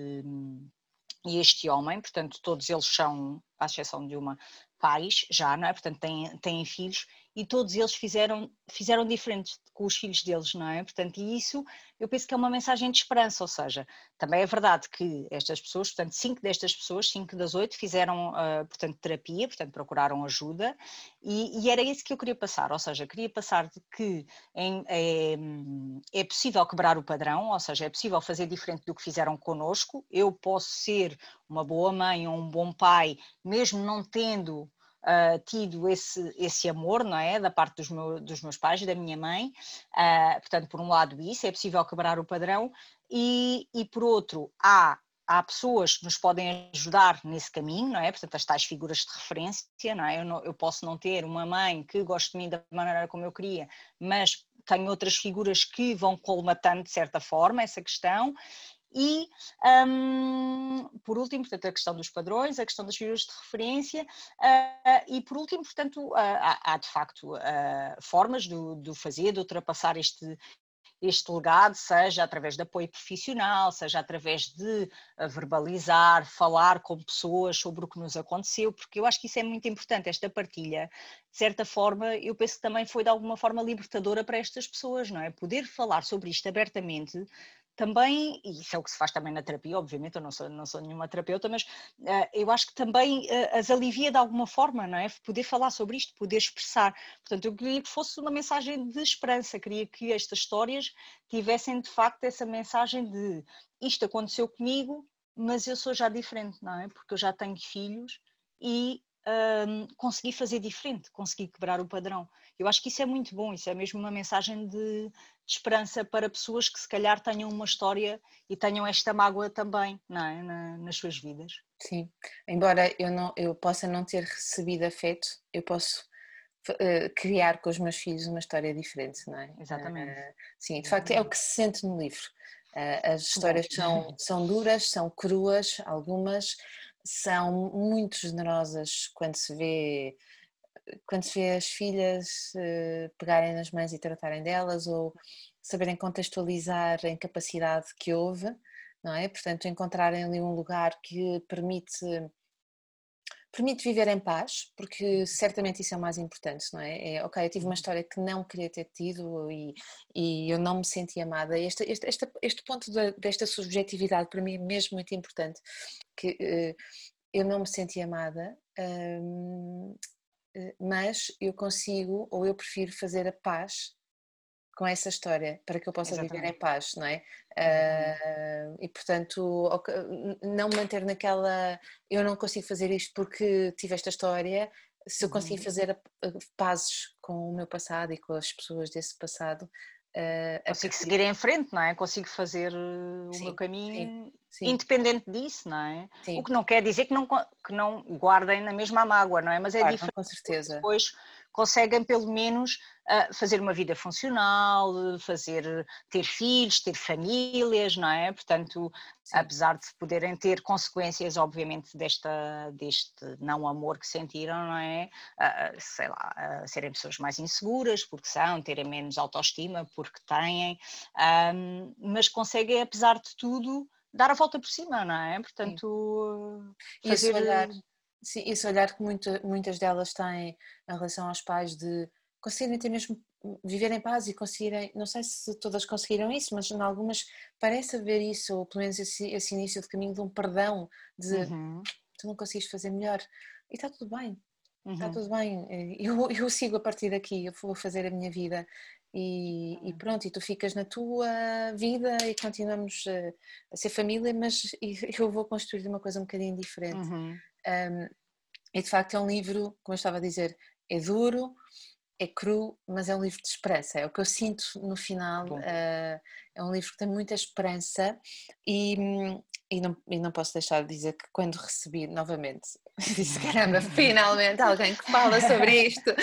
e este homem, portanto, todos eles são, à exceção de uma, pais já, não é? Portanto, têm, têm filhos e todos eles fizeram, fizeram diferente com os filhos deles, não é? Portanto, e isso eu penso que é uma mensagem de esperança, ou seja, também é verdade que estas pessoas, portanto, cinco destas pessoas, cinco das oito, fizeram, uh, portanto, terapia, portanto, procuraram ajuda e, e, era isso que eu queria passar, ou seja, queria passar de que em, é, é possível quebrar o padrão, ou seja, é possível fazer diferente do que fizeram connosco, eu posso ser uma boa mãe ou um bom pai, mesmo não tendo uh, tido esse, esse amor, não é? Da parte dos, meu, dos meus pais, da minha mãe. Uh, portanto, por um lado, isso, é possível quebrar o padrão, e, e por outro, há há pessoas que nos podem ajudar nesse caminho, não é? Portanto, as tais figuras de referência, não é? Eu, não, eu, posso não ter uma mãe que goste de mim da maneira como eu queria, mas tenho outras figuras que vão colmatando de certa forma essa questão E, um, por último, portanto, a questão dos padrões, a questão das figuras de referência, uh, e, por último, portanto, uh, há, há, de facto formas de, fazer, de ultrapassar este, este legado, seja através de apoio profissional, seja através de verbalizar, falar com pessoas sobre o que nos aconteceu, porque eu acho que isso é muito importante, esta partilha. De certa forma, eu penso que também foi de alguma forma libertadora para estas pessoas, não é? Poder falar sobre isto abertamente também, e isso é o que se faz também na terapia, obviamente, eu não sou, não sou nenhuma terapeuta, mas uh, eu acho que também uh, as alivia de alguma forma, não é? Poder falar sobre isto, poder expressar. Portanto, eu queria que fosse uma mensagem de esperança, queria que estas histórias tivessem de facto essa mensagem de isto aconteceu comigo, mas eu sou já diferente, não é? Porque eu já tenho filhos e um, consegui fazer diferente, consegui quebrar o padrão. Eu acho que isso é muito bom, isso é mesmo uma mensagem de, de, esperança para pessoas que se calhar tenham uma história e tenham esta mágoa também não é? Na, nas suas vidas. Sim, embora eu, não, eu possa não ter recebido afeto, eu posso uh, criar com os meus filhos uma história diferente, não é? Exatamente. Uh, sim, de facto é o que se sente no livro. Uh, as histórias são, são duras, são cruas, algumas, são muito generosas quando se vê quando se vê as filhas uh, pegarem nas mães e tratarem delas ou saberem contextualizar a incapacidade que houve, não é? Portanto, encontrarem ali um lugar que permite permite viver em paz, porque certamente isso é o mais importante, não é? é ok, eu tive uma uhum. história que não queria ter tido e, e eu não me senti amada. Este, este, este, este ponto desta subjetividade para mim é mesmo muito importante, que uh, eu não me senti amada, uh, mas eu consigo ou eu prefiro fazer a paz com essa história para que eu possa Exatamente. viver em paz, não é? Uh, e portanto, não manter naquela eu não consigo fazer isto porque tive esta história. Se eu conseguir uhum. fazer pazes com o meu passado e com as pessoas desse passado, uh, consigo seguir em frente, não é? Consigo fazer o sim, meu caminho sim, sim. independente disso, não é? O que não quer dizer que não, que não guardem na mesma mágoa, não é? Mas é claro, diferente. Com certeza. Depois conseguem pelo menos uh, fazer uma vida funcional, fazer ter filhos, ter famílias, não é? Portanto, Sim. apesar de poderem ter consequências, obviamente, desta, deste não amor que sentiram, não é? Uh, sei lá, uh, serem pessoas mais inseguras, porque são, terem menos autoestima, porque têm, mas conseguem, apesar de tudo, dar a volta por cima, não é? Portanto, Sim. fazer... olhar Sim, esse olhar que muita, muitas delas têm em relação aos pais de conseguirem ter mesmo viver em paz e conseguirem, não sei se todas conseguiram isso, mas em algumas parece haver isso, ou pelo menos esse, esse início de caminho de um perdão, de uhum. tu não consegues fazer melhor e está tudo bem, uhum. está tudo bem, eh, eu, eu sigo a partir daqui, eu vou fazer a minha vida e, e, pronto, e tu ficas na tua vida e continuamos a, a ser família, mas eu vou construir uma coisa um bocadinho diferente. Uhum. Um, e de facto é um livro, como eu estava a dizer, é duro, é cru, mas é um livro de esperança. É o que eu sinto no final. Uh, é um livro que tem muita esperança e, e, não, e não posso deixar de dizer que quando recebi novamente, [LAUGHS] disse caramba, finalmente alguém que fala sobre isto,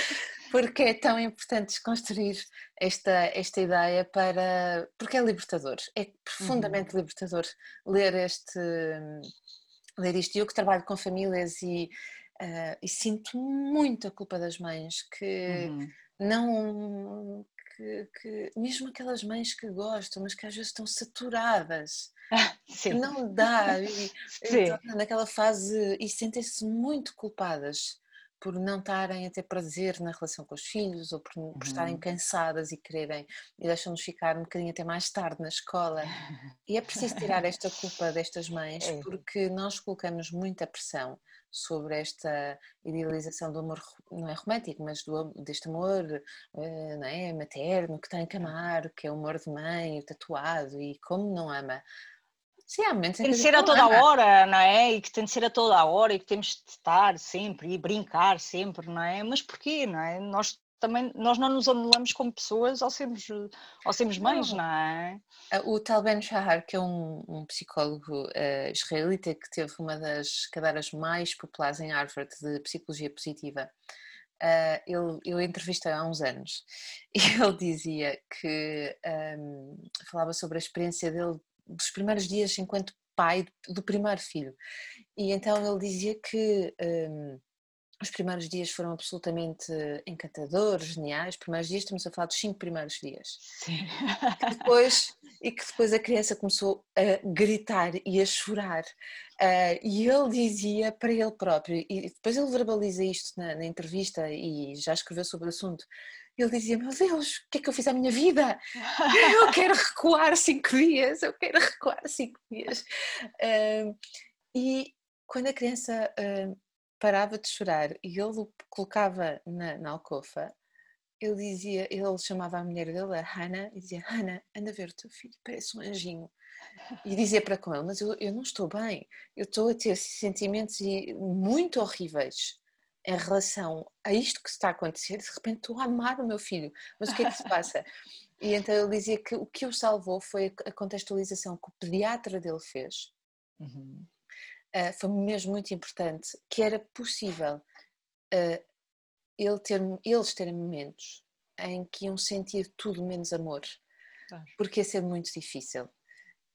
porque é tão importante desconstruir esta, esta ideia para. porque é libertador, é profundamente uhum. libertador ler este ler isto. Eu que trabalho com famílias e, uh, e sinto muito a culpa das mães que uhum. não. Que, que, mesmo aquelas mães que gostam, mas que às vezes estão saturadas, [LAUGHS] Sim. não dá, e, naquela fase e sentem-se muito culpadas por não estarem a ter prazer na relação com os filhos ou por, por uhum. estarem cansadas e quererem e deixam-nos ficar um bocadinho até mais tarde na escola. E é preciso tirar esta culpa destas mães é. porque nós colocamos muita pressão sobre esta idealização do amor, não é romântico, mas do, deste amor eh, não é, materno que tem que amar, que é o amor de mãe, tatuado e como não ama. Sim, há momentos tem de ser a toda a hora, não é? E que tem de ser a toda a hora e que temos de estar sempre e brincar sempre, não é? Mas porquê, não é? Nós também nós não nos anulamos como pessoas ao sermos, ao sermos mães, não, é? O Tal Ben Shahar, que é um, um psicólogo uh, israelita que teve uma das cadeiras mais populares em Harvard de psicologia positiva, uh, ele, eu entrevistei há uns anos [LAUGHS] e ele dizia que um, falava sobre a experiência dele dos primeiros dias enquanto pai do primeiro filho. E então ele dizia que um, os primeiros dias foram absolutamente encantadores, geniais. Os primeiros dias, estamos a falar dos cinco primeiros dias. Sim. Depois, e que depois a criança começou a gritar e a chorar. Uh, e ele dizia para ele próprio, e depois ele verbaliza isto na, na entrevista e já escreveu sobre o assunto. Ele dizia: Meu Deus, o que é que eu fiz à minha vida? [LAUGHS] Eu quero recuar cinco dias, eu quero recuar cinco dias. Uh, e quando a criança uh, parava de chorar e ele o colocava na, na alcofa, ele dizia, ele chamava a mulher dele, a Hannah, e dizia, Hannah, anda ver o teu filho, parece um anjinho. E dizia para com ele, mas eu, eu não estou bem, eu estou a ter sentimentos muito horríveis em relação a isto que está a acontecer, de repente estou a amar o meu filho, mas o que é que se passa? E então ele dizia que o que o salvou foi a contextualização que o pediatra dele fez, uhum. uh, foi mesmo muito importante, que era possível uh, ele ter, eles terem momentos em que iam sentir tudo menos amor, claro. porque ia ser muito difícil.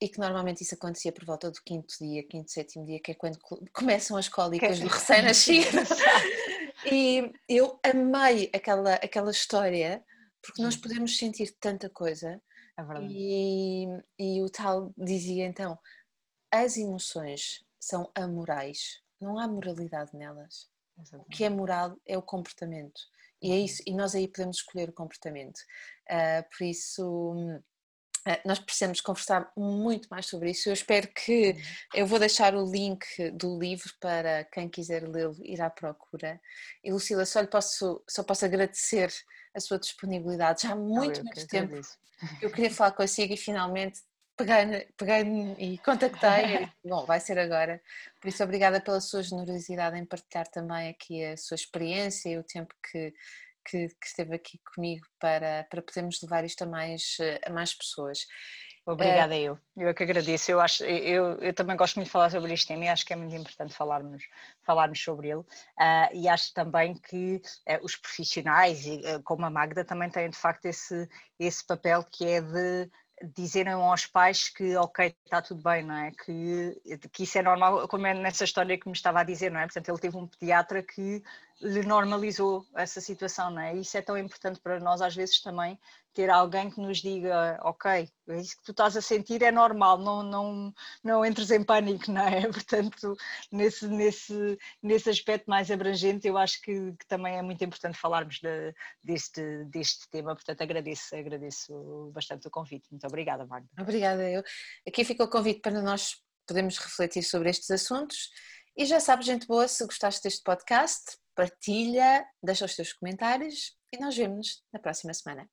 E que normalmente isso acontecia por volta do quinto dia, quinto, sétimo dia, que é quando começam as cólicas do recém-nascido. [LAUGHS] e eu amei aquela, aquela história, porque nós podemos sentir tanta coisa. É verdade. E, e o tal dizia então: as emoções são amorais, não há moralidade nelas. Exatamente. O que é moral é o comportamento. E é uhum. isso, e nós aí podemos escolher o comportamento. Uh, por isso, uh, nós precisamos conversar muito mais sobre isso. Eu espero que uhum. eu vou deixar o link do livro para quem quiser lê-lo ir à procura. E Lucila, só lhe posso, só posso agradecer a sua disponibilidade. Já há muito, oh, muito tempo eu queria falar consigo e finalmente peguei, peguei e contactei, e, [LAUGHS] bom, vai ser agora. Por isso, obrigada pela sua generosidade em partilhar também aqui a sua experiência e o tempo que, que, que esteve aqui comigo para, para podermos levar isto a mais, a mais pessoas. Obrigada, é... eu. Eu é que agradeço. Eu, acho, eu, eu também gosto muito de falar sobre este tema e acho que é muito importante falarmos, falarmos sobre ele. Uh, e acho também que uh, os profissionais, uh, como a Magda, também têm de facto esse, esse papel que é de dizerem aos pais que ok, está tudo bem, não é? Que, que isso é normal, como é nessa história que me estava a dizer, não é? Portanto, ele teve um pediatra que lhe normalizou essa situação, não é? Isso é tão importante para nós às vezes também, ter alguém que nos diga, ok, é isso que tu estás a sentir é normal, não, não, não entres em pânico, não é? [LAUGHS] Portanto, nesse, nesse, nesse aspecto mais abrangente, eu acho que, que também é muito importante falarmos de, deste, deste tema, portanto agradeço, agradeço bastante o convite. Muito obrigada, Magda. Obrigada, eu. Aqui fica o convite para nós podermos refletir sobre estes assuntos. E já sabes, gente boa, se gostaste deste podcast, partilha, deixa os teus comentários e nós vemos na próxima semana.